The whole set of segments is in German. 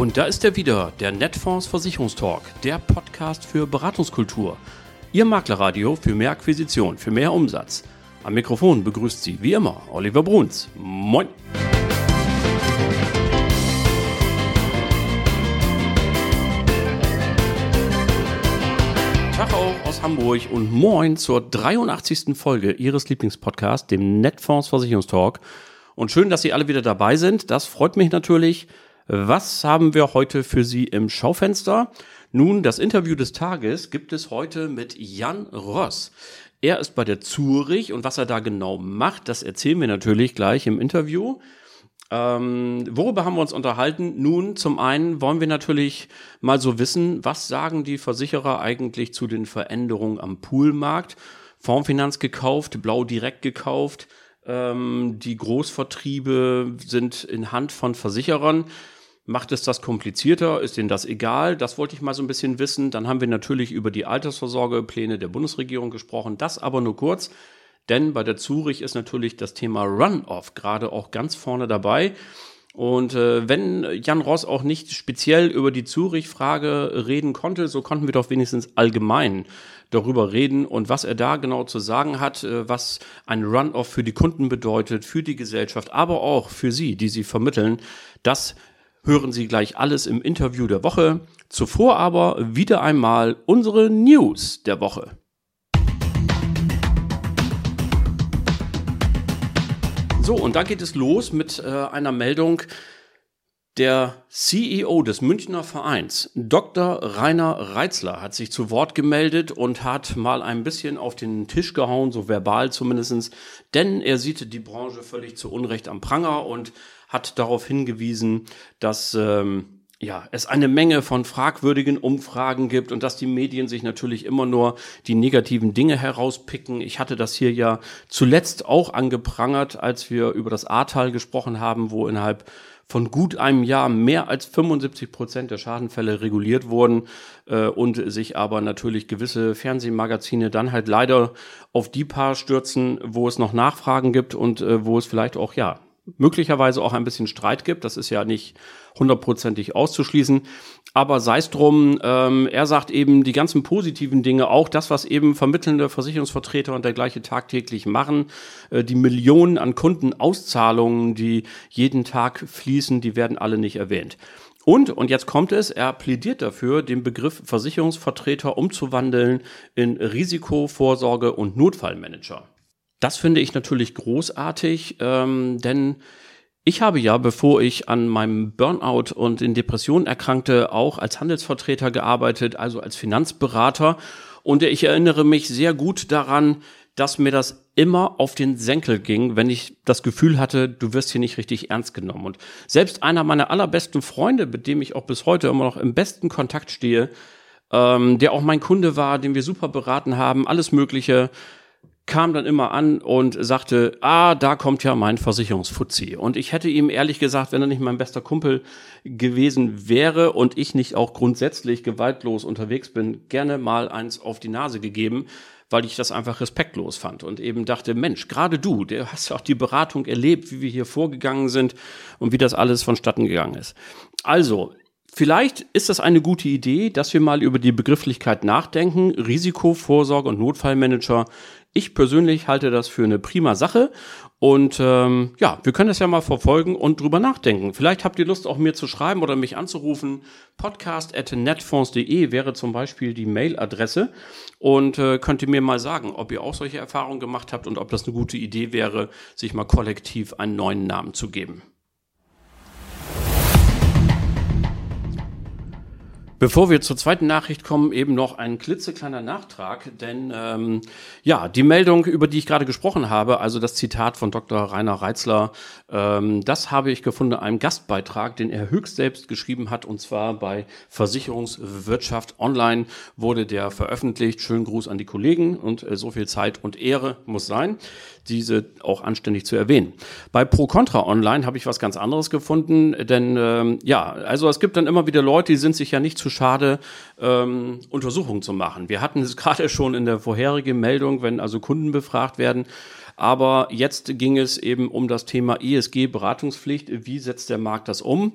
Und da ist er wieder, der Netfonds Versicherungstalk, der Podcast für Beratungskultur. Ihr Maklerradio für mehr Akquisition, für mehr Umsatz. Am Mikrofon begrüßt Sie wie immer Oliver Bruns. Moin! Tag auch aus Hamburg und moin zur 83. Folge Ihres Lieblingspodcasts, dem Netfonds Versicherungstalk. Und schön, dass Sie alle wieder dabei sind. Das freut mich natürlich. Was haben wir heute für Sie im Schaufenster? Nun, das Interview des Tages gibt es heute mit Jan Ross. Er ist bei der Zurich und was er da genau macht, das erzählen wir natürlich gleich im Interview. Ähm, worüber haben wir uns unterhalten? Nun, zum einen wollen wir natürlich mal so wissen, was sagen die Versicherer eigentlich zu den Veränderungen am Poolmarkt? Formfinanz gekauft, Blau direkt gekauft. Ähm, die Großvertriebe sind in Hand von Versicherern. Macht es das komplizierter? Ist Ihnen das egal? Das wollte ich mal so ein bisschen wissen. Dann haben wir natürlich über die Altersvorsorgepläne der Bundesregierung gesprochen. Das aber nur kurz, denn bei der Zurich ist natürlich das Thema Run-Off gerade auch ganz vorne dabei. Und äh, wenn Jan Ross auch nicht speziell über die Zurich-Frage reden konnte, so konnten wir doch wenigstens allgemein darüber reden und was er da genau zu sagen hat, äh, was ein Run-Off für die Kunden bedeutet, für die Gesellschaft, aber auch für Sie, die Sie vermitteln. Das hören Sie gleich alles im Interview der Woche. Zuvor aber wieder einmal unsere News der Woche. So, und da geht es los mit äh, einer Meldung. Der CEO des Münchner Vereins, Dr. Rainer Reitzler, hat sich zu Wort gemeldet und hat mal ein bisschen auf den Tisch gehauen, so verbal zumindestens, denn er sieht die Branche völlig zu Unrecht am Pranger und hat darauf hingewiesen, dass ähm, ja, es eine Menge von fragwürdigen Umfragen gibt und dass die Medien sich natürlich immer nur die negativen Dinge herauspicken. Ich hatte das hier ja zuletzt auch angeprangert, als wir über das Ahrtal gesprochen haben, wo innerhalb von gut einem Jahr mehr als 75 Prozent der Schadenfälle reguliert wurden äh, und sich aber natürlich gewisse Fernsehmagazine dann halt leider auf die paar stürzen, wo es noch Nachfragen gibt und äh, wo es vielleicht auch ja möglicherweise auch ein bisschen Streit gibt. Das ist ja nicht hundertprozentig auszuschließen. Aber sei es drum, ähm, er sagt eben die ganzen positiven Dinge, auch das, was eben vermittelnde Versicherungsvertreter und dergleiche tagtäglich machen, äh, die Millionen an Kundenauszahlungen, die jeden Tag fließen, die werden alle nicht erwähnt. Und, und jetzt kommt es, er plädiert dafür, den Begriff Versicherungsvertreter umzuwandeln in Risikovorsorge und Notfallmanager. Das finde ich natürlich großartig, ähm, denn ich habe ja, bevor ich an meinem Burnout und in Depressionen erkrankte, auch als Handelsvertreter gearbeitet, also als Finanzberater. Und ich erinnere mich sehr gut daran, dass mir das immer auf den Senkel ging, wenn ich das Gefühl hatte, du wirst hier nicht richtig ernst genommen. Und selbst einer meiner allerbesten Freunde, mit dem ich auch bis heute immer noch im besten Kontakt stehe, ähm, der auch mein Kunde war, den wir super beraten haben, alles Mögliche, kam dann immer an und sagte, ah, da kommt ja mein Versicherungsfuzzi. Und ich hätte ihm ehrlich gesagt, wenn er nicht mein bester Kumpel gewesen wäre und ich nicht auch grundsätzlich gewaltlos unterwegs bin, gerne mal eins auf die Nase gegeben, weil ich das einfach respektlos fand und eben dachte, Mensch, gerade du, der hast ja auch die Beratung erlebt, wie wir hier vorgegangen sind und wie das alles vonstatten gegangen ist. Also, Vielleicht ist das eine gute Idee, dass wir mal über die Begrifflichkeit nachdenken. Risikovorsorge und Notfallmanager ich persönlich halte das für eine prima Sache und ähm, ja, wir können das ja mal verfolgen und drüber nachdenken. Vielleicht habt ihr Lust, auch mir zu schreiben oder mich anzurufen. Podcast.netfonds.de wäre zum Beispiel die Mailadresse und äh, könnt ihr mir mal sagen, ob ihr auch solche Erfahrungen gemacht habt und ob das eine gute Idee wäre, sich mal kollektiv einen neuen Namen zu geben. Bevor wir zur zweiten Nachricht kommen, eben noch ein klitzekleiner Nachtrag, denn ähm, ja, die Meldung, über die ich gerade gesprochen habe, also das Zitat von Dr. Rainer Reitzler, ähm, das habe ich gefunden in einem Gastbeitrag, den er höchst selbst geschrieben hat, und zwar bei Versicherungswirtschaft Online wurde der veröffentlicht. Schönen Gruß an die Kollegen und äh, so viel Zeit und Ehre muss sein diese auch anständig zu erwähnen. Bei Pro Contra Online habe ich was ganz anderes gefunden, denn ähm, ja, also es gibt dann immer wieder Leute, die sind sich ja nicht zu schade, ähm, Untersuchungen zu machen. Wir hatten es gerade schon in der vorherigen Meldung, wenn also Kunden befragt werden. Aber jetzt ging es eben um das Thema ESG-Beratungspflicht. Wie setzt der Markt das um?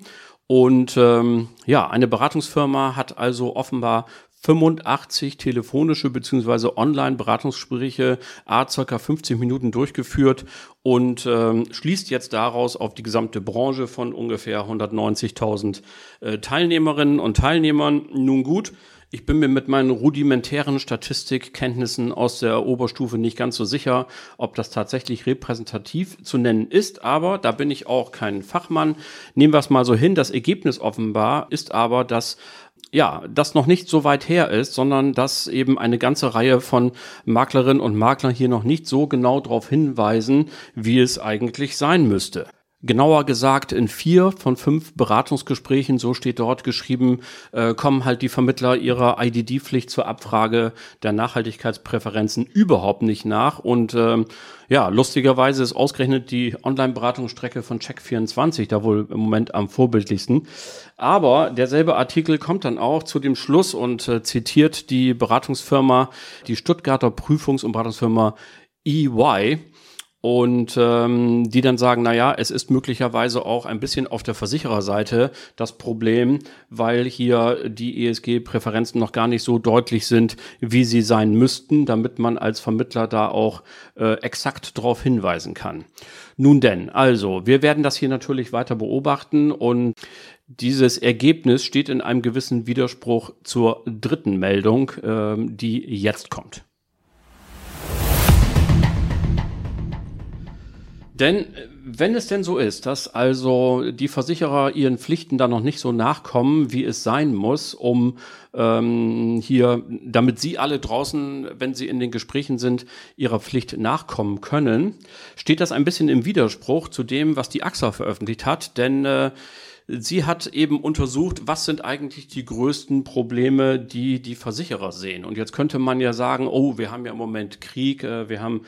Und ähm, ja, eine Beratungsfirma hat also offenbar 85 telefonische beziehungsweise Online-Beratungsgespräche, a circa 50 Minuten durchgeführt und ähm, schließt jetzt daraus auf die gesamte Branche von ungefähr 190.000 äh, Teilnehmerinnen und Teilnehmern. Nun gut, ich bin mir mit meinen rudimentären Statistikkenntnissen aus der Oberstufe nicht ganz so sicher, ob das tatsächlich repräsentativ zu nennen ist, aber da bin ich auch kein Fachmann. Nehmen wir es mal so hin. Das Ergebnis offenbar ist aber, dass ja, das noch nicht so weit her ist, sondern dass eben eine ganze Reihe von Maklerinnen und Maklern hier noch nicht so genau darauf hinweisen, wie es eigentlich sein müsste. Genauer gesagt, in vier von fünf Beratungsgesprächen, so steht dort geschrieben, äh, kommen halt die Vermittler ihrer IDD-Pflicht zur Abfrage der Nachhaltigkeitspräferenzen überhaupt nicht nach. Und ähm, ja, lustigerweise ist ausgerechnet die Online-Beratungsstrecke von Check24 da wohl im Moment am vorbildlichsten. Aber derselbe Artikel kommt dann auch zu dem Schluss und äh, zitiert die Beratungsfirma, die Stuttgarter Prüfungs- und Beratungsfirma EY und ähm, die dann sagen, na ja, es ist möglicherweise auch ein bisschen auf der Versichererseite das Problem, weil hier die ESG-Präferenzen noch gar nicht so deutlich sind, wie sie sein müssten, damit man als Vermittler da auch äh, exakt darauf hinweisen kann. Nun denn, also, wir werden das hier natürlich weiter beobachten und dieses Ergebnis steht in einem gewissen Widerspruch zur dritten Meldung, äh, die jetzt kommt. Denn äh, wenn es denn so ist, dass also die Versicherer ihren Pflichten da noch nicht so nachkommen, wie es sein muss, um ähm, hier, damit sie alle draußen, wenn sie in den Gesprächen sind, ihrer Pflicht nachkommen können, steht das ein bisschen im Widerspruch zu dem, was die AXA veröffentlicht hat. Denn äh, Sie hat eben untersucht, was sind eigentlich die größten Probleme, die die Versicherer sehen. Und jetzt könnte man ja sagen, oh, wir haben ja im Moment Krieg, äh, wir haben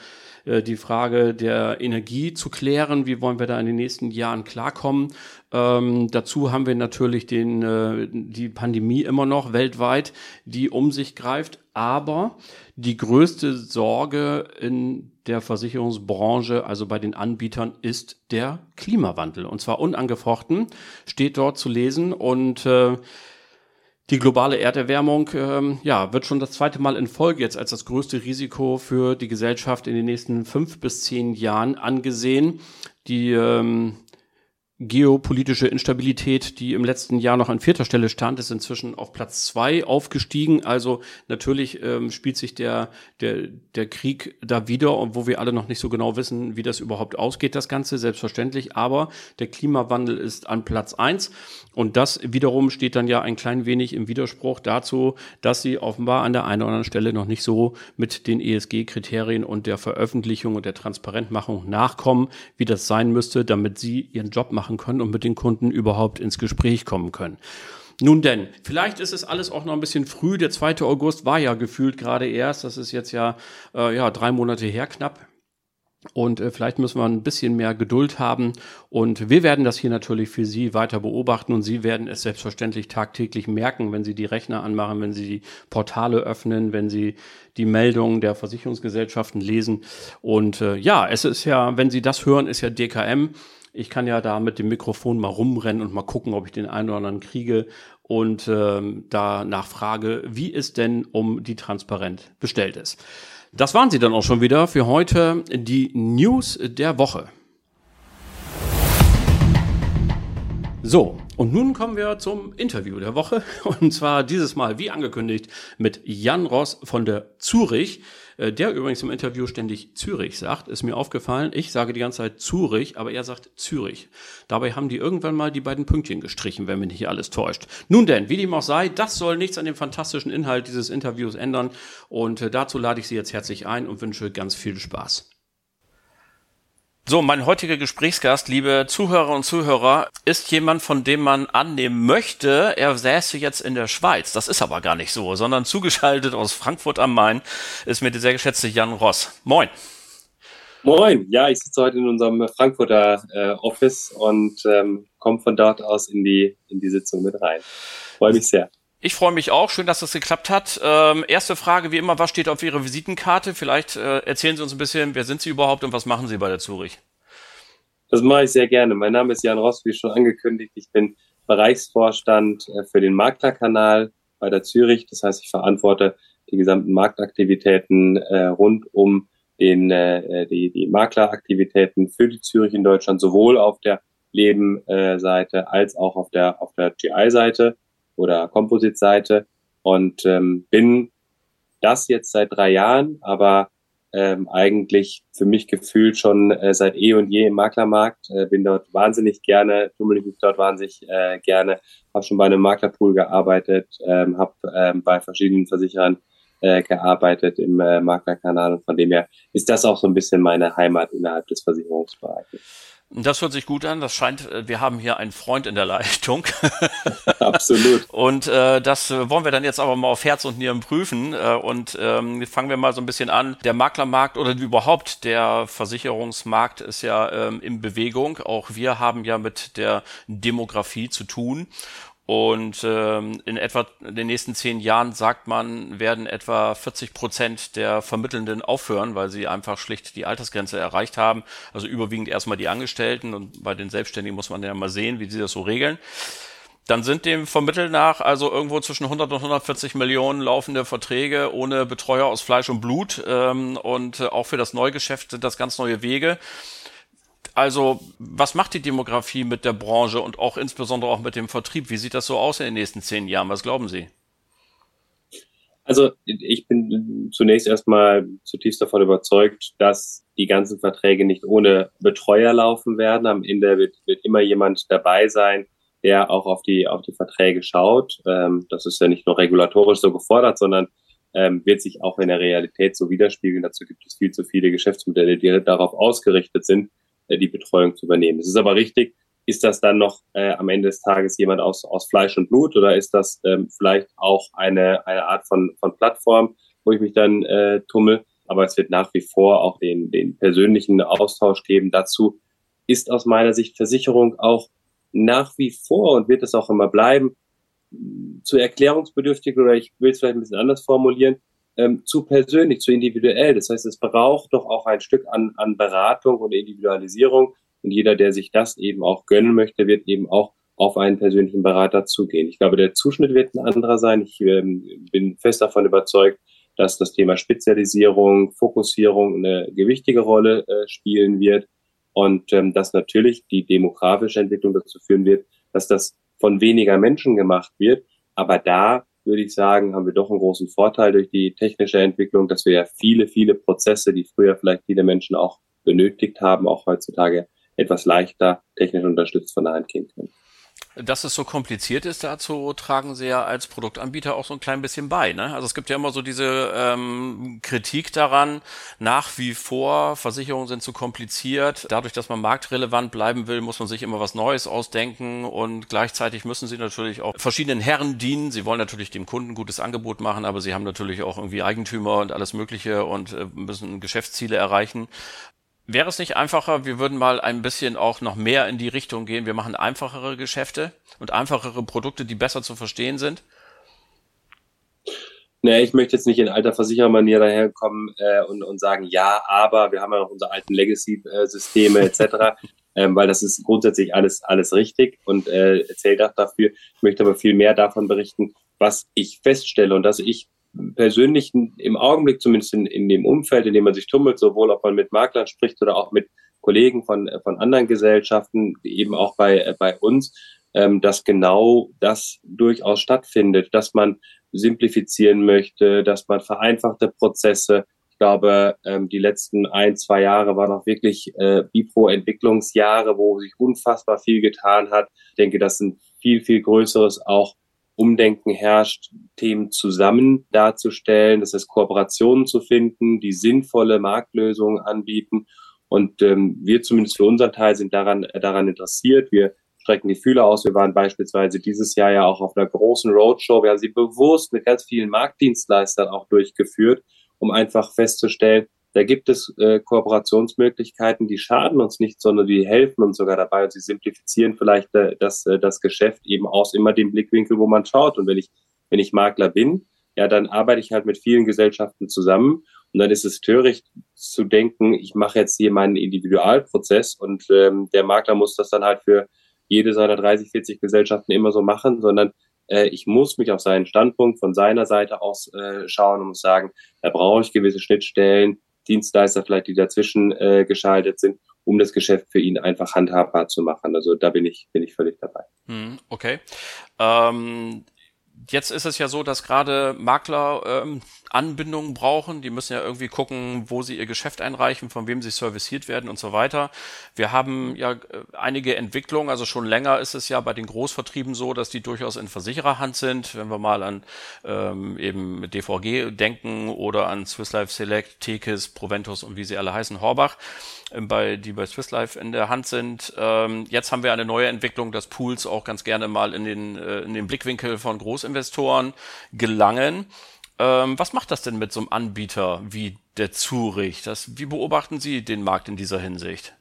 die Frage der Energie zu klären. Wie wollen wir da in den nächsten Jahren klarkommen? Ähm, dazu haben wir natürlich den, äh, die Pandemie immer noch weltweit, die um sich greift. Aber die größte Sorge in der Versicherungsbranche, also bei den Anbietern, ist der Klimawandel. Und zwar unangefochten, steht dort zu lesen. Und äh, die globale Erderwärmung ähm, ja, wird schon das zweite Mal in Folge jetzt als das größte Risiko für die Gesellschaft in den nächsten fünf bis zehn Jahren angesehen. Die ähm, geopolitische Instabilität, die im letzten Jahr noch an vierter Stelle stand, ist inzwischen auf Platz zwei aufgestiegen. Also natürlich ähm, spielt sich der, der, der Krieg da wieder, wo wir alle noch nicht so genau wissen, wie das überhaupt ausgeht, das Ganze, selbstverständlich. Aber der Klimawandel ist an Platz eins. Und das wiederum steht dann ja ein klein wenig im Widerspruch dazu, dass sie offenbar an der einen oder anderen Stelle noch nicht so mit den ESG-Kriterien und der Veröffentlichung und der Transparentmachung nachkommen, wie das sein müsste, damit sie ihren Job machen machen können und mit den Kunden überhaupt ins Gespräch kommen können. Nun denn, vielleicht ist es alles auch noch ein bisschen früh. Der 2. August war ja gefühlt gerade erst. Das ist jetzt ja, äh, ja drei Monate her knapp. Und äh, vielleicht müssen wir ein bisschen mehr Geduld haben. Und wir werden das hier natürlich für Sie weiter beobachten. Und Sie werden es selbstverständlich tagtäglich merken, wenn Sie die Rechner anmachen, wenn Sie die Portale öffnen, wenn Sie die Meldungen der Versicherungsgesellschaften lesen. Und äh, ja, es ist ja, wenn Sie das hören, ist ja DKM ich kann ja da mit dem Mikrofon mal rumrennen und mal gucken, ob ich den einen oder anderen kriege und ähm, da nachfrage, wie es denn um die Transparent bestellt ist. Das waren sie dann auch schon wieder für heute, die News der Woche. So, und nun kommen wir zum Interview der Woche. Und zwar dieses Mal, wie angekündigt, mit Jan Ross von der Zurich. Äh, der übrigens im Interview ständig Zürich sagt, ist mir aufgefallen. Ich sage die ganze Zeit Zürich, aber er sagt Zürich. Dabei haben die irgendwann mal die beiden Pünktchen gestrichen, wenn mich nicht alles täuscht. Nun denn, wie dem auch sei, das soll nichts an dem fantastischen Inhalt dieses Interviews ändern. Und äh, dazu lade ich Sie jetzt herzlich ein und wünsche ganz viel Spaß. So, mein heutiger Gesprächsgast, liebe Zuhörer und Zuhörer, ist jemand, von dem man annehmen möchte, er säße jetzt in der Schweiz. Das ist aber gar nicht so, sondern zugeschaltet aus Frankfurt am Main ist mir der sehr geschätzte Jan Ross. Moin. Moin, ja, ich sitze heute in unserem Frankfurter äh, Office und ähm, komme von dort aus in die, in die Sitzung mit rein. Freue mich sehr. Ich freue mich auch. Schön, dass das geklappt hat. Ähm, erste Frage, wie immer, was steht auf Ihrer Visitenkarte? Vielleicht äh, erzählen Sie uns ein bisschen, wer sind Sie überhaupt und was machen Sie bei der Zurich? Das mache ich sehr gerne. Mein Name ist Jan Ross, wie schon angekündigt. Ich bin Bereichsvorstand äh, für den Maklerkanal bei der Zürich. Das heißt, ich verantworte die gesamten Marktaktivitäten äh, rund um den, äh, die, die Makleraktivitäten für die Zürich in Deutschland, sowohl auf der Leben-Seite als auch auf der, auf der GI-Seite oder Composite-Seite und ähm, bin das jetzt seit drei Jahren, aber ähm, eigentlich für mich gefühlt schon äh, seit eh und je im Maklermarkt. Äh, bin dort wahnsinnig gerne, tummel mich dort wahnsinnig äh, gerne, habe schon bei einem Maklerpool gearbeitet, ähm, habe ähm, bei verschiedenen Versicherern äh, gearbeitet im äh, Maklerkanal und von dem her ist das auch so ein bisschen meine Heimat innerhalb des Versicherungsbereiches. Das hört sich gut an. Das scheint, äh, wir haben hier einen Freund in der Leitung. Absolut. und äh, das äh, wollen wir dann jetzt aber mal auf Herz und Nieren prüfen. Äh, und ähm, fangen wir mal so ein bisschen an. Der Maklermarkt oder überhaupt der Versicherungsmarkt ist ja ähm, in Bewegung. Auch wir haben ja mit der Demografie zu tun. Und ähm, in etwa in den nächsten zehn Jahren sagt man, werden etwa 40 Prozent der Vermittelnden aufhören, weil sie einfach schlicht die Altersgrenze erreicht haben. Also überwiegend erstmal die Angestellten und bei den Selbstständigen muss man ja mal sehen, wie sie das so regeln. Dann sind dem Vermitteln nach also irgendwo zwischen 100 und 140 Millionen laufende Verträge ohne Betreuer aus Fleisch und Blut ähm, und auch für das Neugeschäft sind das ganz neue Wege. Also, was macht die Demografie mit der Branche und auch insbesondere auch mit dem Vertrieb? Wie sieht das so aus in den nächsten zehn Jahren? Was glauben Sie? Also, ich bin zunächst erstmal zutiefst davon überzeugt, dass die ganzen Verträge nicht ohne Betreuer laufen werden. Am Ende wird, wird immer jemand dabei sein, der auch auf die, auf die Verträge schaut. Ähm, das ist ja nicht nur regulatorisch so gefordert, sondern ähm, wird sich auch in der Realität so widerspiegeln. Dazu gibt es viel zu viele Geschäftsmodelle, die darauf ausgerichtet sind, äh, die Betreuung zu übernehmen. Es ist aber richtig, ist das dann noch äh, am Ende des Tages jemand aus, aus Fleisch und Blut oder ist das ähm, vielleicht auch eine, eine Art von, von Plattform, wo ich mich dann äh, tummel? Aber es wird nach wie vor auch den, den persönlichen Austausch geben. Dazu ist aus meiner Sicht Versicherung auch nach wie vor und wird es auch immer bleiben, zu erklärungsbedürftig oder ich will es vielleicht ein bisschen anders formulieren, ähm, zu persönlich, zu individuell. Das heißt, es braucht doch auch ein Stück an, an Beratung und Individualisierung. Und jeder, der sich das eben auch gönnen möchte, wird eben auch auf einen persönlichen Berater zugehen. Ich glaube, der Zuschnitt wird ein anderer sein. Ich ähm, bin fest davon überzeugt, dass das Thema Spezialisierung, Fokussierung eine gewichtige Rolle äh, spielen wird und ähm, dass natürlich die demografische Entwicklung dazu führen wird, dass das von weniger Menschen gemacht wird. Aber da würde ich sagen, haben wir doch einen großen Vorteil durch die technische Entwicklung, dass wir ja viele, viele Prozesse, die früher vielleicht viele Menschen auch benötigt haben, auch heutzutage etwas leichter technisch unterstützt von der Hand gehen können. Dass es so kompliziert ist, dazu tragen Sie ja als Produktanbieter auch so ein klein bisschen bei. Ne? Also es gibt ja immer so diese ähm, Kritik daran, nach wie vor, Versicherungen sind zu kompliziert. Dadurch, dass man marktrelevant bleiben will, muss man sich immer was Neues ausdenken und gleichzeitig müssen Sie natürlich auch verschiedenen Herren dienen. Sie wollen natürlich dem Kunden gutes Angebot machen, aber Sie haben natürlich auch irgendwie Eigentümer und alles Mögliche und äh, müssen Geschäftsziele erreichen. Wäre es nicht einfacher, wir würden mal ein bisschen auch noch mehr in die Richtung gehen, wir machen einfachere Geschäfte und einfachere Produkte, die besser zu verstehen sind? Nee, ich möchte jetzt nicht in alter Versicherermanier daherkommen äh, und, und sagen, ja, aber wir haben ja noch unsere alten Legacy-Systeme etc., ähm, weil das ist grundsätzlich alles, alles richtig und äh, erzählt auch dafür. Ich möchte aber viel mehr davon berichten, was ich feststelle und dass ich persönlich im Augenblick zumindest in, in dem Umfeld, in dem man sich tummelt, sowohl ob man mit Maklern spricht oder auch mit Kollegen von, von anderen Gesellschaften, eben auch bei, bei uns, ähm, dass genau das durchaus stattfindet, dass man simplifizieren möchte, dass man vereinfachte Prozesse, ich glaube, ähm, die letzten ein, zwei Jahre waren auch wirklich äh, Bipro-Entwicklungsjahre, wo sich unfassbar viel getan hat. Ich denke, das sind viel, viel größeres auch Umdenken herrscht, Themen zusammen darzustellen, das heißt Kooperationen zu finden, die sinnvolle Marktlösungen anbieten. Und ähm, wir zumindest für unseren Teil sind daran, äh, daran interessiert. Wir strecken die Fühler aus. Wir waren beispielsweise dieses Jahr ja auch auf einer großen Roadshow. Wir haben sie bewusst mit ganz vielen Marktdienstleistern auch durchgeführt, um einfach festzustellen, da gibt es äh, Kooperationsmöglichkeiten, die schaden uns nicht, sondern die helfen uns sogar dabei und sie simplifizieren vielleicht äh, das, äh, das Geschäft eben aus immer dem Blickwinkel, wo man schaut. Und wenn ich, wenn ich Makler bin, ja, dann arbeite ich halt mit vielen Gesellschaften zusammen und dann ist es töricht zu denken, ich mache jetzt hier meinen Individualprozess und ähm, der Makler muss das dann halt für jede seiner 30, 40 Gesellschaften immer so machen, sondern äh, ich muss mich auf seinen Standpunkt von seiner Seite aus äh, schauen und muss sagen, da brauche ich gewisse Schnittstellen, Dienstleister vielleicht, die dazwischen äh, geschaltet sind, um das Geschäft für ihn einfach handhabbar zu machen. Also da bin ich, bin ich völlig dabei. Hm, okay. Ähm, jetzt ist es ja so, dass gerade Makler ähm, Anbindungen brauchen. Die müssen ja irgendwie gucken, wo sie ihr Geschäft einreichen, von wem sie serviciert werden und so weiter. Wir haben ja äh, einige Entwicklungen, also schon länger ist es ja bei den Großvertrieben so, dass die durchaus in Versichererhand sind. Wenn wir mal an ähm, eben DVG denken oder an Swiss Life Select, Tekis, Proventus und wie sie alle heißen, Horbach, äh, bei, die bei Swiss Life in der Hand sind. Ähm, jetzt haben wir eine neue Entwicklung, dass Pools auch ganz gerne mal in den, äh, in den Blickwinkel von Großinvestoren gelangen. Ähm, was macht das denn mit so einem Anbieter wie der Zurich? Das, wie beobachten Sie den Markt in dieser Hinsicht?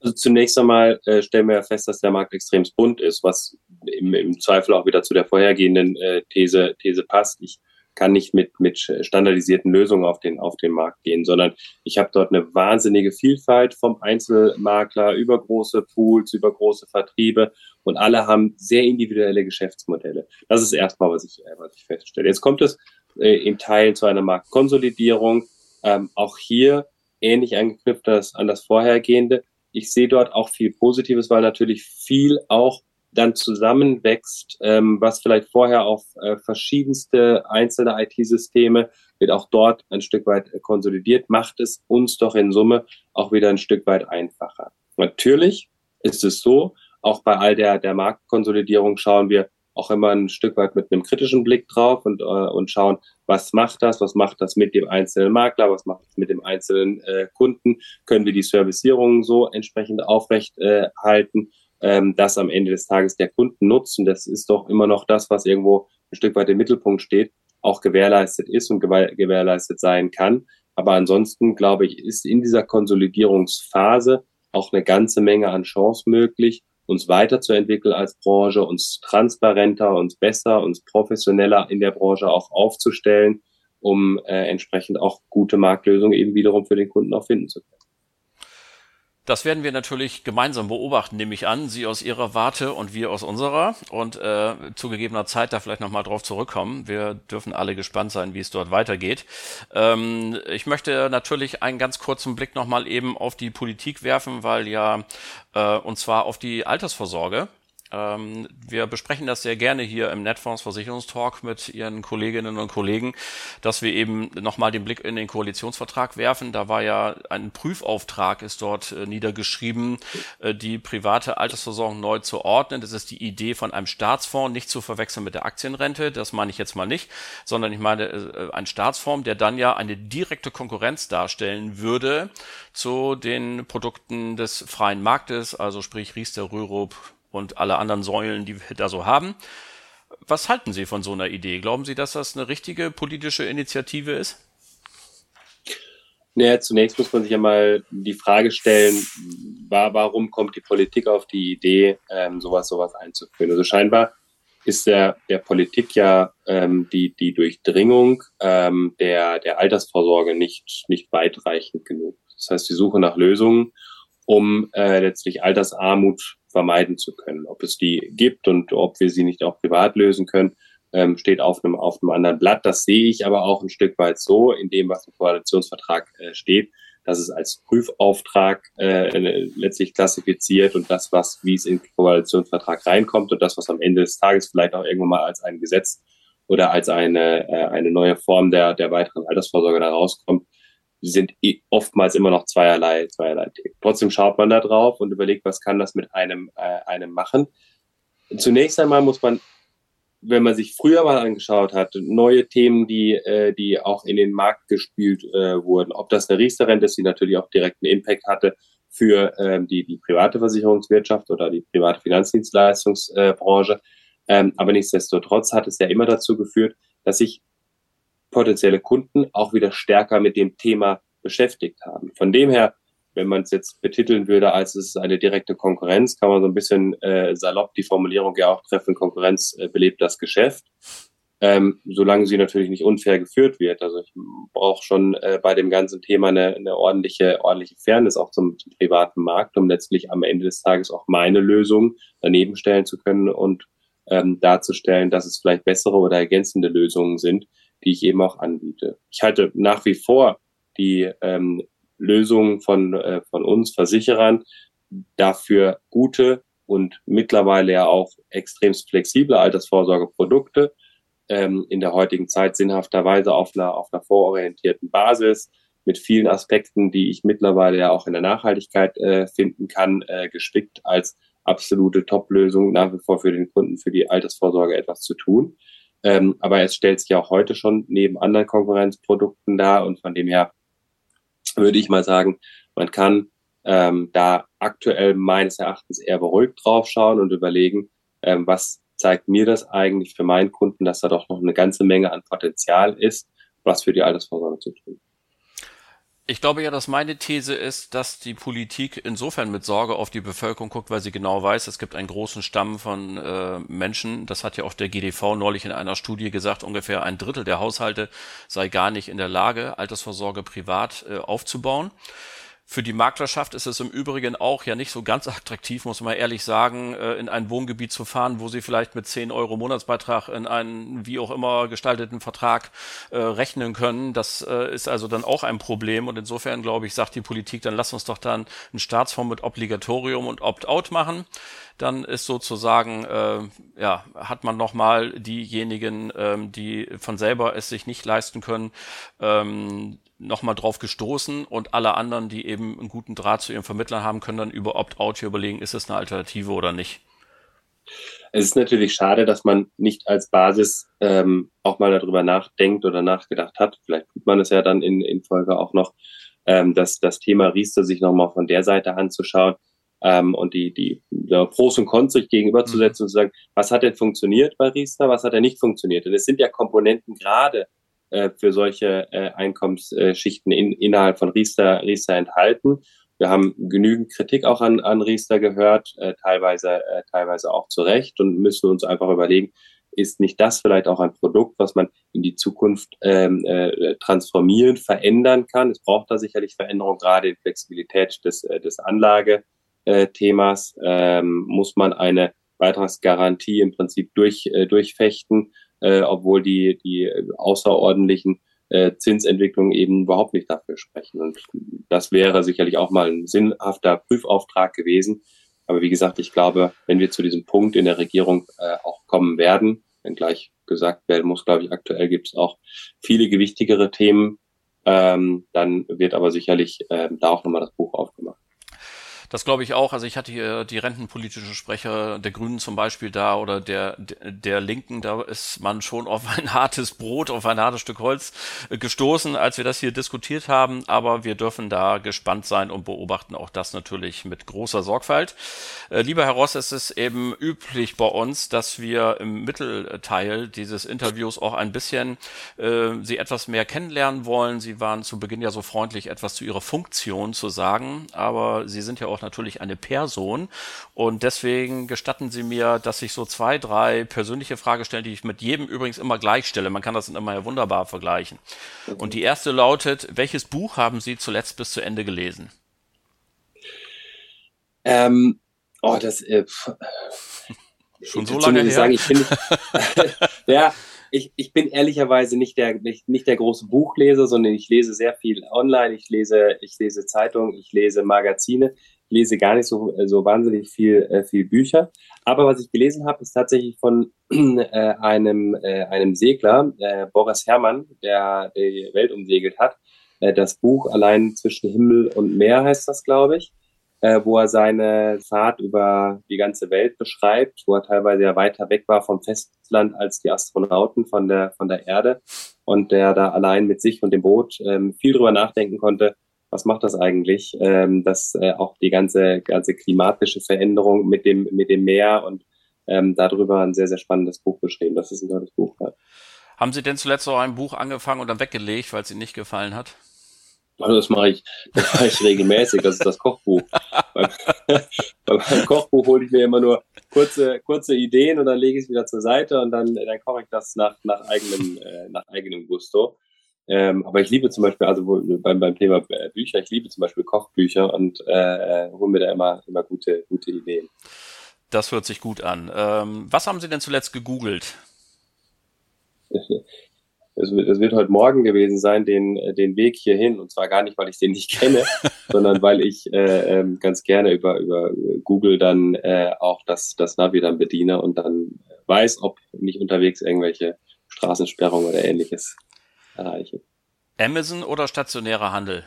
Also zunächst einmal äh, stellen wir fest, dass der Markt extrem bunt ist, was im, im Zweifel auch wieder zu der vorhergehenden äh, These, These passt. Ich kann nicht mit, mit standardisierten Lösungen auf den, auf den Markt gehen, sondern ich habe dort eine wahnsinnige Vielfalt vom Einzelmakler über große Pools, über große Vertriebe und alle haben sehr individuelle Geschäftsmodelle. Das ist erstmal, was ich, was ich feststelle. Jetzt kommt es äh, in Teilen zu einer Marktkonsolidierung. Ähm, auch hier ähnlich angeknüpft an das vorhergehende. Ich sehe dort auch viel Positives, weil natürlich viel auch dann zusammenwächst, ähm, was vielleicht vorher auf äh, verschiedenste einzelne IT-Systeme wird auch dort ein Stück weit äh, konsolidiert, macht es uns doch in Summe auch wieder ein Stück weit einfacher. Natürlich ist es so, auch bei all der, der Marktkonsolidierung schauen wir auch immer ein Stück weit mit einem kritischen Blick drauf und, äh, und schauen, was macht das, was macht das mit dem einzelnen Makler, was macht das mit dem einzelnen äh, Kunden, können wir die Servicierung so entsprechend aufrecht äh, halten ähm, dass am Ende des Tages der Kunden nutzen, das ist doch immer noch das, was irgendwo ein Stück weit im Mittelpunkt steht, auch gewährleistet ist und gewährleistet sein kann. Aber ansonsten, glaube ich, ist in dieser Konsolidierungsphase auch eine ganze Menge an Chance möglich, uns weiterzuentwickeln als Branche, uns transparenter, uns besser, uns professioneller in der Branche auch aufzustellen, um äh, entsprechend auch gute Marktlösungen eben wiederum für den Kunden auch finden zu können. Das werden wir natürlich gemeinsam beobachten, nehme ich an. Sie aus Ihrer Warte und wir aus unserer. Und äh, zu gegebener Zeit da vielleicht nochmal drauf zurückkommen. Wir dürfen alle gespannt sein, wie es dort weitergeht. Ähm, ich möchte natürlich einen ganz kurzen Blick nochmal eben auf die Politik werfen, weil ja, äh, und zwar auf die Altersvorsorge. Ähm, wir besprechen das sehr gerne hier im Netfonds Versicherungstalk mit Ihren Kolleginnen und Kollegen, dass wir eben nochmal den Blick in den Koalitionsvertrag werfen. Da war ja ein Prüfauftrag, ist dort äh, niedergeschrieben, äh, die private Altersversorgung neu zu ordnen. Das ist die Idee von einem Staatsfonds, nicht zu verwechseln mit der Aktienrente. Das meine ich jetzt mal nicht, sondern ich meine äh, ein Staatsfonds, der dann ja eine direkte Konkurrenz darstellen würde zu den Produkten des freien Marktes, also sprich Riester, Rürup, und alle anderen Säulen, die wir da so haben. Was halten Sie von so einer Idee? Glauben Sie, dass das eine richtige politische Initiative ist? Naja, zunächst muss man sich ja mal die Frage stellen, war, warum kommt die Politik auf die Idee, ähm, sowas, sowas einzuführen? Also scheinbar ist der, der Politik ja ähm, die, die Durchdringung ähm, der, der Altersvorsorge nicht, nicht weitreichend genug. Das heißt, die Suche nach Lösungen, um äh, letztlich Altersarmut vermeiden zu können. Ob es die gibt und ob wir sie nicht auch privat lösen können, ähm, steht auf einem, auf einem anderen Blatt. Das sehe ich aber auch ein Stück weit so, in dem, was im Koalitionsvertrag äh, steht, dass es als Prüfauftrag äh, letztlich klassifiziert und das, was, wie es in den Koalitionsvertrag reinkommt und das, was am Ende des Tages vielleicht auch irgendwann mal als ein Gesetz oder als eine, äh, eine neue Form der, der weiteren Altersvorsorge da rauskommt, sind eh oftmals immer noch zweierlei, zweierlei Themen. Trotzdem schaut man da drauf und überlegt, was kann das mit einem, äh, einem machen. Zunächst einmal muss man, wenn man sich früher mal angeschaut hat, neue Themen, die, äh, die auch in den Markt gespielt äh, wurden, ob das eine Riester-Rente ist, die natürlich auch direkt einen Impact hatte für ähm, die, die private Versicherungswirtschaft oder die private Finanzdienstleistungsbranche. Ähm, aber nichtsdestotrotz hat es ja immer dazu geführt, dass sich potenzielle Kunden auch wieder stärker mit dem Thema beschäftigt haben. Von dem her, wenn man es jetzt betiteln würde, als es eine direkte Konkurrenz, kann man so ein bisschen äh, salopp die Formulierung ja auch treffen, Konkurrenz äh, belebt das Geschäft. ähm, solange sie natürlich nicht unfair geführt wird. Also ich brauche schon äh, bei dem ganzen Thema eine, eine ordentliche, ordentliche Fairness auch zum, zum privaten Markt, um letztlich am Ende des Tages auch meine Lösung daneben stellen zu können und ähm, darzustellen, dass es vielleicht bessere oder ergänzende Lösungen sind, die ich eben auch anbiete. Ich halte nach wie vor die ähm, Lösungen von, äh, von uns Versicherern dafür gute und mittlerweile ja auch extremst flexible Altersvorsorgeprodukte ähm, in der heutigen Zeit sinnhafterweise auf einer, auf einer vororientierten Basis mit vielen Aspekten, die ich mittlerweile ja auch in der Nachhaltigkeit äh, finden kann, äh, gespickt als absolute Top-Lösung nach wie vor für den Kunden, für die Altersvorsorge etwas zu tun. Ähm, aber es stellt sich auch heute schon neben anderen Konkurrenzprodukten dar und von dem her würde ich mal sagen, man kann ähm, da aktuell meines Erachtens eher beruhigt draufschauen und überlegen, ähm, was zeigt mir das eigentlich für meinen Kunden, dass da doch noch eine ganze Menge an Potenzial ist, was für die Altersvorsorge zu tun. Ich glaube ja, dass meine These ist, dass die Politik insofern mit Sorge auf die Bevölkerung guckt, weil sie genau weiß, es gibt einen großen Stamm von äh, Menschen. Das hat ja auch der GDV neulich in einer Studie gesagt, ungefähr ein Drittel der Haushalte sei gar nicht in der Lage, Altersvorsorge privat äh, aufzubauen. Für die Maklerschaft ist es im Übrigen auch ja nicht so ganz attraktiv, muss man ehrlich sagen, äh, in ein Wohngebiet zu fahren, wo sie vielleicht mit 10 Euro Monatsbeitrag in einen wie auch immer gestalteten Vertrag äh, rechnen können. Das äh, ist also dann auch ein Problem. Und insofern, glaube ich, sagt die Politik, dann lass uns doch dann eine Staatsform mit Obligatorium und Opt-out machen dann ist sozusagen, ja, hat man nochmal diejenigen, ähm, die von selber es sich nicht leisten können, ähm, nochmal drauf gestoßen und alle anderen, die eben einen guten Draht zu ihrem Vermittler haben, können dann über Opt-out hier überlegen, ist es eine Alternative oder nicht. Es ist natürlich schade, dass man nicht als Basis ähm, auch mal darüber nachdenkt oder nachgedacht hat. Vielleicht tut man es ja dann in, in Folge auch noch, ähm, dass das Thema Riester sich nochmal von der Seite anzuschauen ähm, und die, die ja, Pros und Cons sich gegenüberzusetzen mhm. und zu sagen, was hat denn funktioniert bei Riester, was hat denn nicht funktioniert? Und es sind ja Komponenten gerade äh, für solche äh, Einkommensschichten in, innerhalb von Riester, Riester enthalten. Wir haben genügend Kritik auch an, an Riester gehört, äh, teilweise, äh, teilweise auch zu Recht und müssen uns einfach überlegen, ist nicht das vielleicht auch ein Produkt, was man in die Zukunft ähm, äh, transformieren, verändern kann? Es braucht da sicherlich Veränderung, gerade in Flexibilität des, äh, des Anlagethemas. Ähm, muss man eine Beitragsgarantie im Prinzip durch, äh, durchfechten äh, obwohl die, die außerordentlichen äh, Zinsentwicklungen eben überhaupt nicht dafür sprechen. Und das wäre sicherlich auch mal ein sinnhafter Prüfauftrag gewesen. Aber wie gesagt, ich glaube, wenn wir zu diesem Punkt in der Regierung äh, auch kommen werden, wenn gleich gesagt werden muss, glaube ich, aktuell gibt es auch viele gewichtigere Themen, ähm, dann wird aber sicherlich äh, da auch nochmal das Buch aufgemacht. Das glaube ich auch. Also ich hatte hier die rentenpolitischen Sprecher der Grünen zum Beispiel da oder der, der Linken, da ist man schon auf ein hartes Brot, auf ein hartes Stück Holz äh, gestoßen, als wir das hier diskutiert haben. Aber wir dürfen da gespannt sein und beobachten auch das natürlich mit großer Sorgfalt. Äh, lieber Herr Ross, es ist eben üblich bei uns, dass wir im Mittelteil dieses Interviews auch ein bisschen äh, Sie etwas mehr kennenlernen wollen. Sie waren zu Beginn ja so freundlich, etwas zu Ihrer Funktion zu sagen, aber Sie sind ja auch auch natürlich eine Person. Und deswegen gestatten Sie mir, dass ich so zwei, drei persönliche Fragen stelle, die ich mit jedem übrigens immer gleich stelle. Man kann das immer ja wunderbar vergleichen. Okay. Und die erste lautet, welches Buch haben Sie zuletzt bis zu Ende gelesen? Ähm, oh, das, äh, Schon so lange her? Sagen, ich bin, ja, ich, ich bin ehrlicherweise nicht der, nicht, nicht der große Buchleser, sondern ich lese sehr viel online, ich lese, ich lese Zeitungen, ich lese Magazine, lese gar nicht so, so wahnsinnig viel, äh, viel Bücher. Aber was ich gelesen habe, ist tatsächlich von äh, einem, äh, einem Segler, äh, Boris Herrmann, der die Welt umsegelt hat. Äh, das Buch Allein zwischen Himmel und Meer heißt das, glaube ich äh, wo er seine Fahrt über die ganze Welt beschreibt, wo er teilweise ja weiter weg war vom Festland als die Astronauten von der, von der Erde und der da allein mit sich und dem Boot ähm, viel drüber nachdenken konnte, was macht das eigentlich, ähm, dass äh, auch die ganze, ganze klimatische Veränderung mit dem, mit dem Meer und ähm, darüber ein sehr, sehr spannendes Buch beschrieben. Das ist ein tolles Buch. Ja. Haben Sie denn zuletzt auch ein Buch angefangen und dann weggelegt, weil es Ihnen nicht gefallen hat? Also das mache ich, das mache ich regelmäßig. Das ist das Kochbuch. beim, beim Kochbuch hole ich mir immer nur kurze, kurze Ideen und dann lege ich es wieder zur Seite und dann, dann koche ich das nach, nach eigenem, äh, nach eigenem Gusto. Ähm, aber ich liebe zum Beispiel, also beim, beim Thema Bücher, ich liebe zum Beispiel Kochbücher und äh, hole mir da immer, immer gute, gute Ideen. Das hört sich gut an. Ähm, was haben Sie denn zuletzt gegoogelt? Es wird, es wird heute Morgen gewesen sein, den, den Weg hierhin. Und zwar gar nicht, weil ich den nicht kenne, sondern weil ich äh, ähm, ganz gerne über, über Google dann äh, auch das, das Navi dann bediene und dann weiß, ob nicht unterwegs irgendwelche Straßensperrungen oder ähnliches erreiche. Amazon oder stationärer Handel?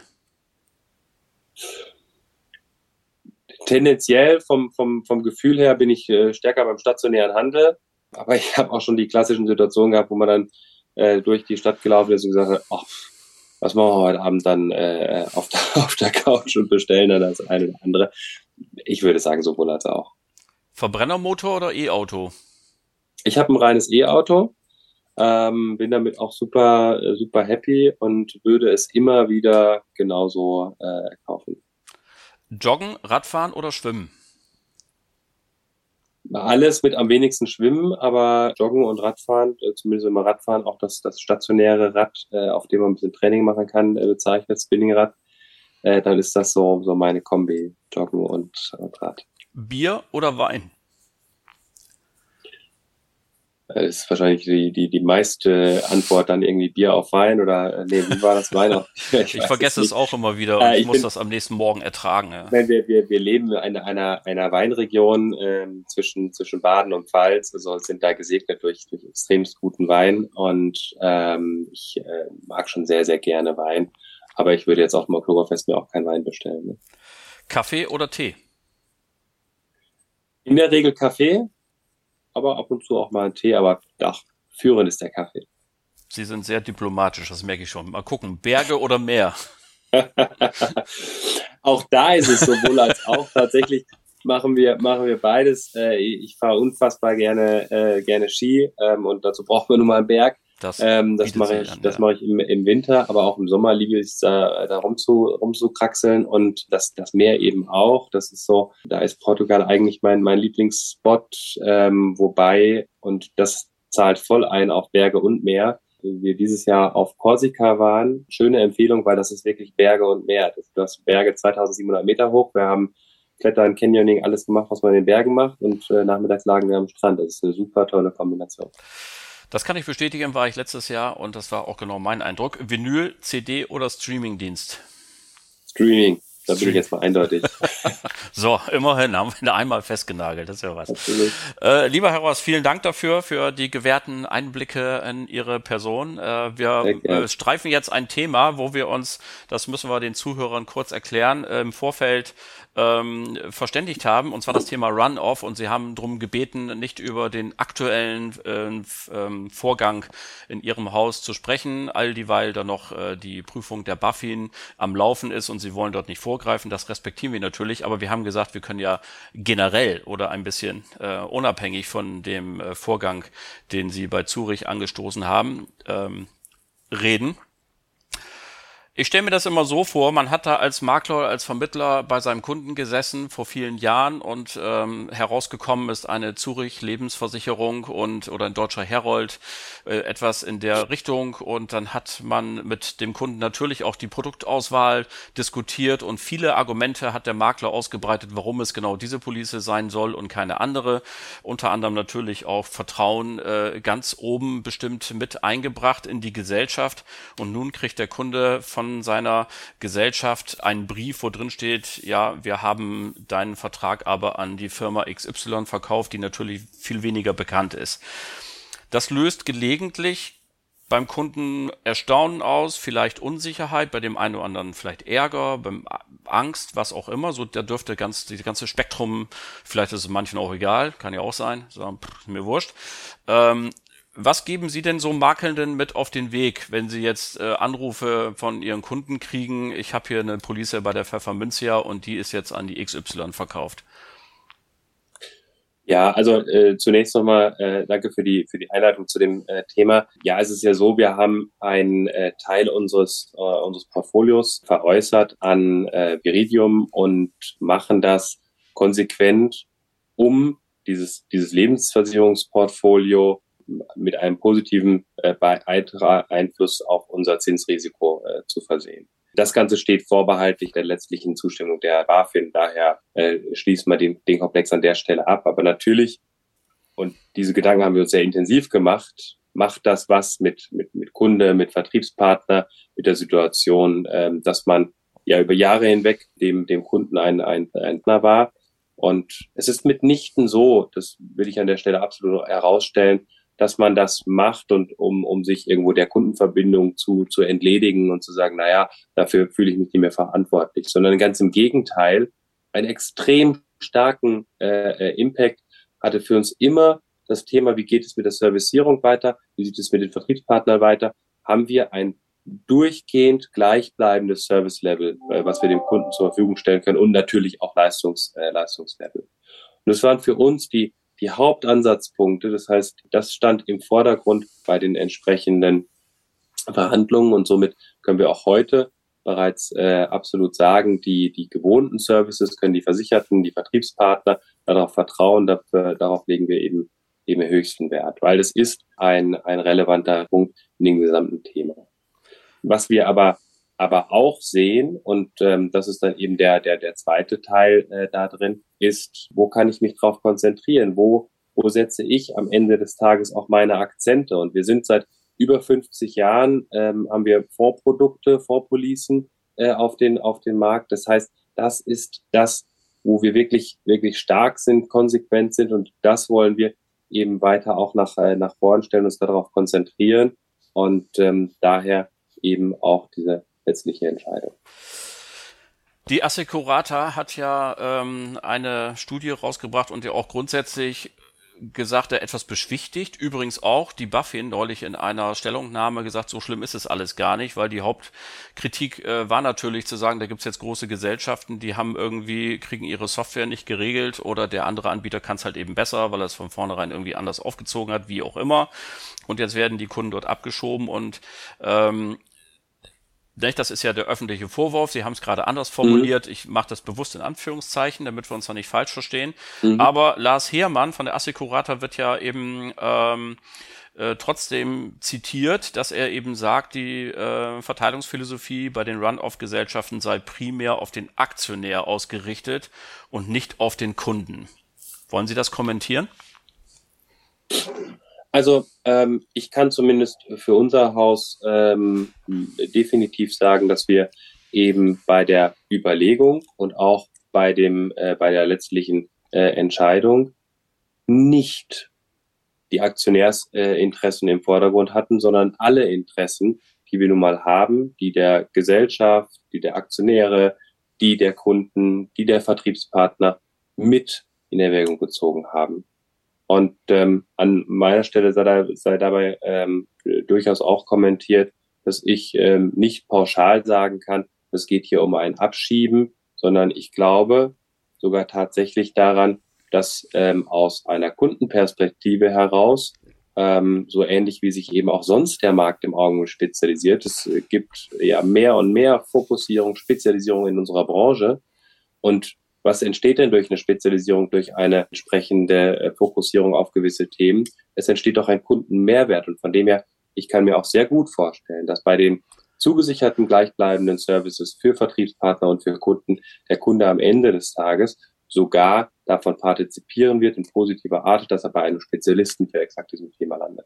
Tendenziell vom, vom, vom Gefühl her bin ich äh, stärker beim stationären Handel. Aber ich habe auch schon die klassischen Situationen gehabt, wo man dann äh, durch die Stadt gelaufen ist und gesagt hat, ach, was machen wir heute Abend dann äh, auf, der, auf der Couch und bestellen dann das eine oder andere. Ich würde sagen, sowohl als auch. Verbrennermotor oder E-Auto? Ich habe ein reines E-Auto, ähm, bin damit auch super, äh, super happy und würde es immer wieder genauso äh, kaufen. Joggen, Radfahren oder Schwimmen? Alles mit am wenigsten Schwimmen, aber Joggen und Radfahren, äh, zumindest immer Radfahren, auch das, das stationäre Rad, äh, auf dem man ein bisschen Training machen kann, äh, bezeichnet Spinningrad, äh, dann ist das so, so meine Kombi, Joggen und Rad. Bier oder Wein? Das ist wahrscheinlich die, die, die meiste Antwort dann irgendwie Bier auf Wein oder äh, nee, wie war das Wein auf Ich, ich vergesse es auch immer wieder und äh, ich, ich, muss bin, das am nächsten Morgen ertragen. Ja. Nein, wir, wir, wir leben in einer, einer, Weinregion ähm, zwischen, zwischen Baden und Pfalz, also sind da gesegnet durch, durch extremst guten Wein und ähm, ich äh, mag schon sehr, sehr gerne Wein, aber ich würde jetzt auch mal Oktoberfest mir auch keinen Wein bestellen. Ne? Kaffee oder Tee? In der Regel Kaffee, aber ab und zu auch mal einen Tee, aber ach, führend ist der Kaffee. Sie sind sehr diplomatisch, das merke ich schon. Mal gucken, Berge oder Meer? auch da ist es sowohl als auch. Tatsächlich machen wir, machen wir beides. Äh, ich fahre unfassbar gerne, äh, gerne Ski ähm, und dazu braucht man nun mal einen Berg. Das, ähm, das mache ich, an, das ja. mache ich im, im Winter, aber auch im Sommer liebe ich es da, da rumzu, rumzukraxeln und das, das Meer eben auch. Das ist so, da ist Portugal eigentlich mein, mein Lieblingsspot, ähm, wobei, und das zahlt voll ein auf Berge und Meer, wir dieses Jahr auf Korsika waren. Schöne Empfehlung, weil das ist wirklich Berge und Meer. Du hast Berge 2700 Meter hoch. Wir haben Klettern, Canyoning, alles gemacht, was man in den Bergen macht und äh, nachmittags lagen wir am Strand. Das ist eine super tolle Kombination. Das kann ich bestätigen, war ich letztes Jahr und das war auch genau mein Eindruck. Vinyl, CD oder Streamingdienst? Streaming. Da bin ich jetzt mal eindeutig. so, immerhin haben wir einmal festgenagelt, das ist ja was. Äh, lieber Herr Ross, vielen Dank dafür, für die gewährten Einblicke in Ihre Person. Äh, wir äh, streifen jetzt ein Thema, wo wir uns, das müssen wir den Zuhörern kurz erklären, im Vorfeld ähm, verständigt haben, und zwar das Thema Run-Off. Und sie haben darum gebeten, nicht über den aktuellen äh, Vorgang in ihrem Haus zu sprechen, all dieweil da noch äh, die Prüfung der Buffin am Laufen ist und sie wollen dort nicht vorgreifen. Das respektieren wir natürlich, aber wir haben gesagt, wir können ja generell oder ein bisschen äh, unabhängig von dem äh, Vorgang, den sie bei Zurich angestoßen haben, ähm, reden. Ich stelle mir das immer so vor, man hat da als Makler, als Vermittler bei seinem Kunden gesessen vor vielen Jahren und ähm, herausgekommen ist eine Zurich Lebensversicherung und oder ein deutscher Herold äh, etwas in der Richtung und dann hat man mit dem Kunden natürlich auch die Produktauswahl diskutiert und viele Argumente hat der Makler ausgebreitet, warum es genau diese Police sein soll und keine andere. Unter anderem natürlich auch Vertrauen äh, ganz oben bestimmt mit eingebracht in die Gesellschaft und nun kriegt der Kunde von von seiner Gesellschaft einen Brief, wo drin steht, ja, wir haben deinen Vertrag aber an die Firma XY verkauft, die natürlich viel weniger bekannt ist. Das löst gelegentlich beim Kunden Erstaunen aus, vielleicht Unsicherheit, bei dem einen oder anderen vielleicht Ärger, beim Angst, was auch immer. So, da dürfte ganz, das ganze Spektrum, vielleicht ist es manchen auch egal, kann ja auch sein, sagen, pff, mir wurscht. Ähm, was geben Sie denn so Makelnden mit auf den Weg, wenn Sie jetzt äh, Anrufe von Ihren Kunden kriegen? Ich habe hier eine Police bei der Pfefferminzia und die ist jetzt an die XY verkauft. Ja, also äh, zunächst nochmal äh, danke für die für die Einleitung zu dem äh, Thema. Ja, es ist ja so, wir haben einen äh, Teil unseres äh, unseres Portfolios veräußert an äh, Viridium und machen das konsequent, um dieses, dieses Lebensversicherungsportfolio mit einem positiven äh, Einfluss auf unser Zinsrisiko äh, zu versehen. Das Ganze steht vorbehaltlich der letztlichen Zustimmung der BaFin. Daher äh, schließen wir den, den Komplex an der Stelle ab. Aber natürlich, und diese Gedanken haben wir uns sehr intensiv gemacht, macht das was mit, mit, mit Kunde, mit Vertriebspartner, mit der Situation, ähm, dass man ja über Jahre hinweg dem, dem Kunden ein, ein, ein war. Und es ist mitnichten so, das will ich an der Stelle absolut herausstellen, dass man das macht und um, um sich irgendwo der Kundenverbindung zu, zu entledigen und zu sagen, naja, dafür fühle ich mich nicht mehr verantwortlich, sondern ganz im Gegenteil, einen extrem starken äh, äh, Impact hatte für uns immer das Thema, wie geht es mit der Servicierung weiter, wie sieht es mit den Vertriebspartnern weiter, haben wir ein durchgehend gleichbleibendes Service-Level, äh, was wir dem Kunden zur Verfügung stellen können und natürlich auch Leistungs, äh, Leistungslevel. Und das waren für uns die die Hauptansatzpunkte. Das heißt, das stand im Vordergrund bei den entsprechenden Verhandlungen und somit können wir auch heute bereits äh, absolut sagen, die, die gewohnten Services können die Versicherten, die Vertriebspartner darauf vertrauen, dafür, darauf legen wir eben eben höchsten Wert, weil das ist ein, ein relevanter Punkt in dem gesamten Thema. Was wir aber aber auch sehen, und ähm, das ist dann eben der, der, der zweite Teil äh, da drin, ist, wo kann ich mich drauf konzentrieren? Wo, wo setze ich am Ende des Tages auch meine Akzente? Und wir sind seit über 50 Jahren, ähm, haben wir Vorprodukte, Vorpolicen äh, auf, den, auf den Markt. Das heißt, das ist das, wo wir wirklich, wirklich stark sind, konsequent sind und das wollen wir eben weiter auch nach, äh, nach vorn stellen, uns darauf konzentrieren und ähm, daher eben auch diese letztliche Entscheidung. Die Assecurata hat ja ähm, eine Studie rausgebracht und ja auch grundsätzlich gesagt, er etwas beschwichtigt. Übrigens auch die Buffin neulich in einer Stellungnahme gesagt, so schlimm ist es alles gar nicht, weil die Hauptkritik äh, war natürlich zu sagen, da gibt's jetzt große Gesellschaften, die haben irgendwie, kriegen ihre Software nicht geregelt oder der andere Anbieter kann es halt eben besser, weil er es von vornherein irgendwie anders aufgezogen hat, wie auch immer. Und jetzt werden die Kunden dort abgeschoben und ähm, das ist ja der öffentliche Vorwurf. Sie haben es gerade anders formuliert. Mhm. Ich mache das bewusst in Anführungszeichen, damit wir uns da nicht falsch verstehen. Mhm. Aber Lars Heermann von der Assecurata wird ja eben ähm, äh, trotzdem zitiert, dass er eben sagt, die äh, Verteilungsphilosophie bei den Run-off-Gesellschaften sei primär auf den Aktionär ausgerichtet und nicht auf den Kunden. Wollen Sie das kommentieren? Also ähm, ich kann zumindest für unser Haus ähm, definitiv sagen, dass wir eben bei der Überlegung und auch bei dem äh, bei der letztlichen äh, Entscheidung nicht die Aktionärsinteressen äh, im Vordergrund hatten, sondern alle Interessen, die wir nun mal haben, die der Gesellschaft, die der Aktionäre, die der Kunden, die der Vertriebspartner mit in Erwägung gezogen haben. Und ähm, an meiner Stelle sei, da, sei dabei ähm, durchaus auch kommentiert, dass ich ähm, nicht pauschal sagen kann, es geht hier um ein Abschieben, sondern ich glaube sogar tatsächlich daran, dass ähm, aus einer Kundenperspektive heraus, ähm, so ähnlich wie sich eben auch sonst der Markt im Augenblick spezialisiert, es gibt ja mehr und mehr Fokussierung, Spezialisierung in unserer Branche. Und was entsteht denn durch eine Spezialisierung, durch eine entsprechende äh, Fokussierung auf gewisse Themen? Es entsteht doch ein Kundenmehrwert und von dem her, ich kann mir auch sehr gut vorstellen, dass bei den zugesicherten gleichbleibenden Services für Vertriebspartner und für Kunden der Kunde am Ende des Tages sogar davon partizipieren wird in positiver Art, dass er bei einem Spezialisten für exakt diesem Thema landet.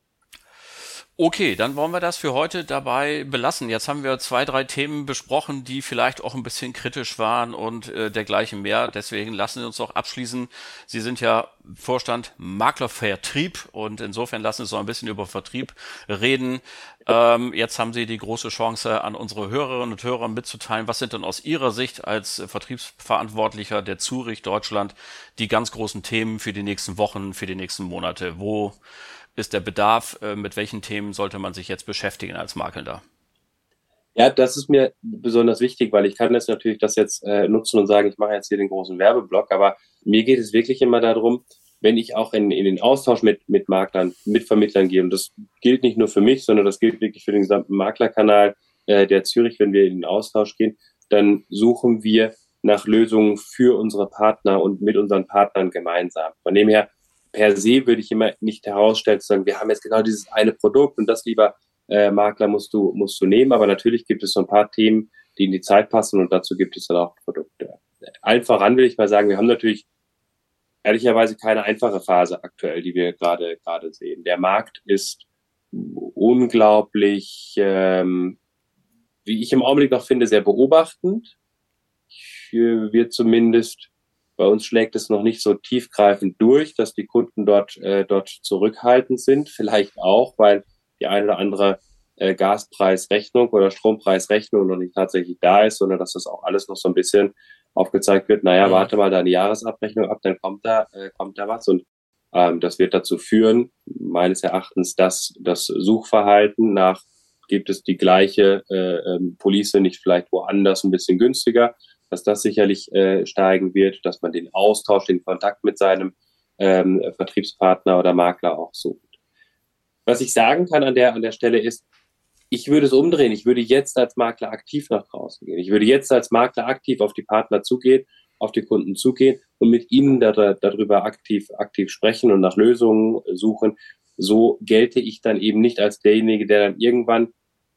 Okay, dann wollen wir das für heute dabei belassen. Jetzt haben wir zwei, drei Themen besprochen, die vielleicht auch ein bisschen kritisch waren und äh, dergleichen mehr. Deswegen lassen Sie uns doch abschließen. Sie sind ja Vorstand Maklervertrieb und insofern lassen Sie uns noch ein bisschen über Vertrieb reden. Ähm, jetzt haben Sie die große Chance, an unsere Hörerinnen und Hörer mitzuteilen, was sind denn aus Ihrer Sicht als Vertriebsverantwortlicher der Zurich Deutschland die ganz großen Themen für die nächsten Wochen, für die nächsten Monate? Wo ist der Bedarf? Äh, mit welchen Themen sollte man sich jetzt beschäftigen als Makelnder? Ja, das ist mir besonders wichtig, weil ich kann jetzt natürlich das jetzt äh, nutzen und sagen, ich mache jetzt hier den großen Werbeblock, aber mir geht es wirklich immer darum, wenn ich auch in, in den Austausch mit, mit Maklern, mit Vermittlern gehe, und das gilt nicht nur für mich, sondern das gilt wirklich für den gesamten Maklerkanal äh, der Zürich, wenn wir in den Austausch gehen, dann suchen wir nach Lösungen für unsere Partner und mit unseren Partnern gemeinsam. Von dem her per se würde ich immer nicht herausstellen, zu sagen, wir haben jetzt genau dieses eine Produkt und das lieber äh, Makler musst du, musst du nehmen. Aber natürlich gibt es so ein paar Themen, die in die Zeit passen und dazu gibt es dann auch Produkte. Allen voran will ich mal sagen, wir haben natürlich ehrlicherweise keine einfache Phase aktuell, die wir gerade gerade sehen. Der Markt ist unglaublich, ähm, wie ich im Augenblick noch finde, sehr beobachtend. Ich, wir zumindest bei uns schlägt es noch nicht so tiefgreifend durch, dass die Kunden dort äh, dort zurückhaltend sind. Vielleicht auch, weil die eine oder andere äh, Gaspreisrechnung oder Strompreisrechnung noch nicht tatsächlich da ist, sondern dass das auch alles noch so ein bisschen aufgezeigt wird, naja, mhm. warte mal deine Jahresabrechnung ab, dann kommt da, äh, kommt da was. Und ähm, das wird dazu führen, meines Erachtens, dass das Suchverhalten nach gibt es die gleiche äh, ähm, Police nicht vielleicht woanders ein bisschen günstiger, dass das sicherlich äh, steigen wird, dass man den Austausch, den Kontakt mit seinem ähm, Vertriebspartner oder Makler auch sucht. Was ich sagen kann an der, an der Stelle ist, ich würde es umdrehen. Ich würde jetzt als Makler aktiv nach draußen gehen. Ich würde jetzt als Makler aktiv auf die Partner zugehen, auf die Kunden zugehen und mit ihnen da, darüber aktiv, aktiv sprechen und nach Lösungen suchen. So gelte ich dann eben nicht als derjenige, der dann irgendwann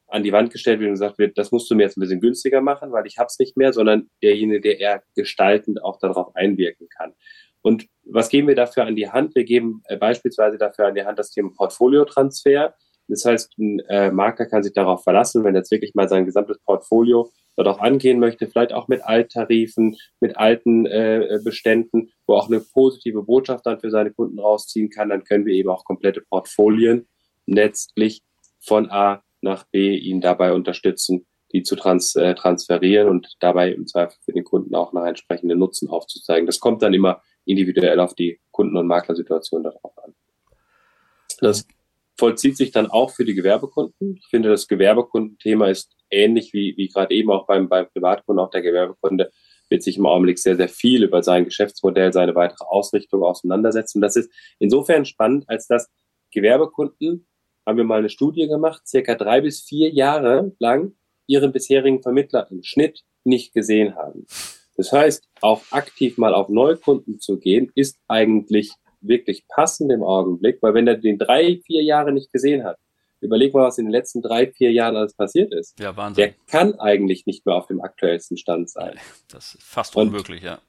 an die Wand gestellt wird und gesagt wird, das musst du mir jetzt ein bisschen günstiger machen, weil ich hab's nicht mehr, sondern derjenige, der eher gestaltend auch darauf einwirken kann. Und was geben wir dafür an die Hand? Wir geben äh, beispielsweise dafür an die Hand das Thema Portfoliotransfer. Das heißt, ein äh, Makler kann sich darauf verlassen, wenn er jetzt wirklich mal sein gesamtes Portfolio dort auch angehen möchte, vielleicht auch mit Alttarifen, mit alten äh, Beständen, wo auch eine positive Botschaft dann für seine Kunden rausziehen kann, dann können wir eben auch komplette Portfolien letztlich von A nach B ihn dabei unterstützen, die zu trans äh, transferieren und dabei im Zweifel für den Kunden auch nach entsprechenden Nutzen aufzuzeigen. Das kommt dann immer individuell auf die Kunden- und Maklersituation darauf an. Das vollzieht sich dann auch für die Gewerbekunden. Ich finde, das Gewerbekundenthema ist ähnlich wie, wie gerade eben auch beim, beim Privatkunden, auch der Gewerbekunde wird sich im Augenblick sehr, sehr viel über sein Geschäftsmodell, seine weitere Ausrichtung auseinandersetzen. Das ist insofern spannend, als dass Gewerbekunden, haben wir mal eine Studie gemacht, circa drei bis vier Jahre lang ihren bisherigen Vermittler im Schnitt nicht gesehen haben. Das heißt, auch aktiv mal auf Neukunden zu gehen, ist eigentlich wirklich passend im Augenblick, weil wenn er den drei, vier Jahre nicht gesehen hat, überleg mal, was in den letzten drei, vier Jahren alles passiert ist. Ja, Wahnsinn. Der kann eigentlich nicht mehr auf dem aktuellsten Stand sein. Das ist fast unmöglich, und, ja.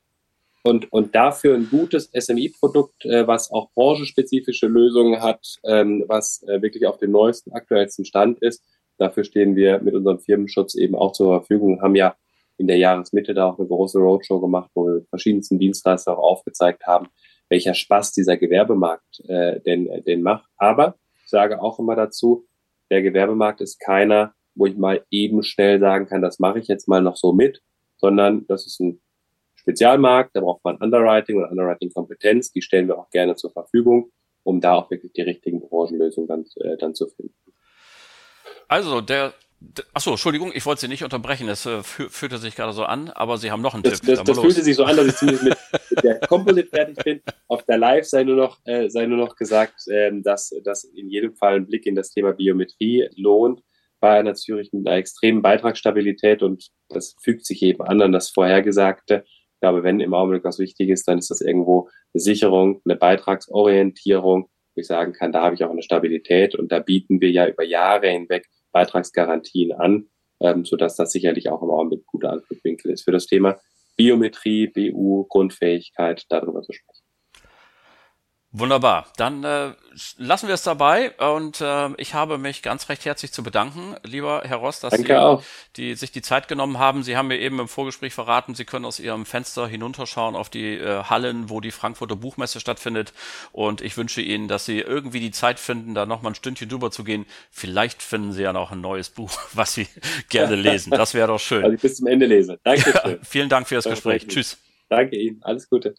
Und, und dafür ein gutes SMI-Produkt, äh, was auch branchenspezifische Lösungen hat, ähm, was äh, wirklich auf dem neuesten, aktuellsten Stand ist. Dafür stehen wir mit unserem Firmenschutz eben auch zur Verfügung, haben ja in der Jahresmitte da auch eine große Roadshow gemacht, wo wir verschiedensten Dienstleistern auch aufgezeigt haben, welcher Spaß dieser Gewerbemarkt äh, denn, äh, denn macht. Aber ich sage auch immer dazu, der Gewerbemarkt ist keiner, wo ich mal eben schnell sagen kann, das mache ich jetzt mal noch so mit, sondern das ist ein Spezialmarkt, da braucht man Underwriting und Underwriting-Kompetenz, die stellen wir auch gerne zur Verfügung, um da auch wirklich die richtigen Branchenlösungen dann, äh, dann zu finden. Also der Achso, Entschuldigung, ich wollte Sie nicht unterbrechen, das äh, fühlte sich gerade so an, aber Sie haben noch einen das, Tipp. Das, das fühlte sich so an, dass ich zumindest mit, mit der Composite fertig bin. Auf der Live sei nur noch, äh, sei nur noch gesagt, ähm, dass, dass in jedem Fall ein Blick in das Thema Biometrie lohnt bei einer Zürich mit einer extremen Beitragsstabilität und das fügt sich eben an an das Vorhergesagte. Ich glaube, wenn im Augenblick was wichtig ist, dann ist das irgendwo eine Sicherung, eine Beitragsorientierung, wo ich sagen kann, da habe ich auch eine Stabilität und da bieten wir ja über Jahre hinweg Beitragsgarantien an, ähm, sodass das sicherlich auch im Augenblick guter Anflugwinkel ist für das Thema Biometrie, BU, Grundfähigkeit, darüber zu sprechen. Wunderbar. Dann äh, lassen wir es dabei und äh, ich habe mich ganz recht herzlich zu bedanken, lieber Herr Ross, dass Danke Sie die, sich die Zeit genommen haben. Sie haben mir eben im Vorgespräch verraten, Sie können aus Ihrem Fenster hinunterschauen auf die äh, Hallen, wo die Frankfurter Buchmesse stattfindet. Und ich wünsche Ihnen, dass Sie irgendwie die Zeit finden, da nochmal ein Stündchen drüber zu gehen. Vielleicht finden Sie ja noch ein neues Buch, was Sie gerne lesen. Das wäre doch schön. Also ich bis zum Ende lese. Danke. Ja, vielen Dank für das Gespräch. Tschüss. Danke Ihnen. Alles Gute.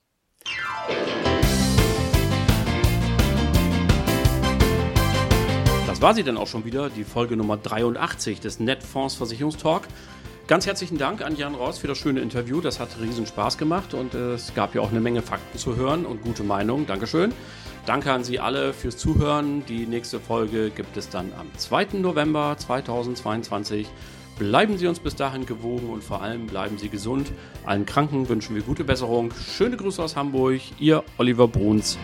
War sie dann auch schon wieder, die Folge Nummer 83 des Netfonds Versicherungstalk. Ganz herzlichen Dank an Jan Ross für das schöne Interview. Das hat riesen Spaß gemacht und äh, es gab ja auch eine Menge Fakten zu hören und gute Meinungen. Dankeschön. Danke an Sie alle fürs Zuhören. Die nächste Folge gibt es dann am 2. November 2022. Bleiben Sie uns bis dahin gewogen und vor allem bleiben Sie gesund. Allen Kranken wünschen wir gute Besserung. Schöne Grüße aus Hamburg. Ihr Oliver Bruns.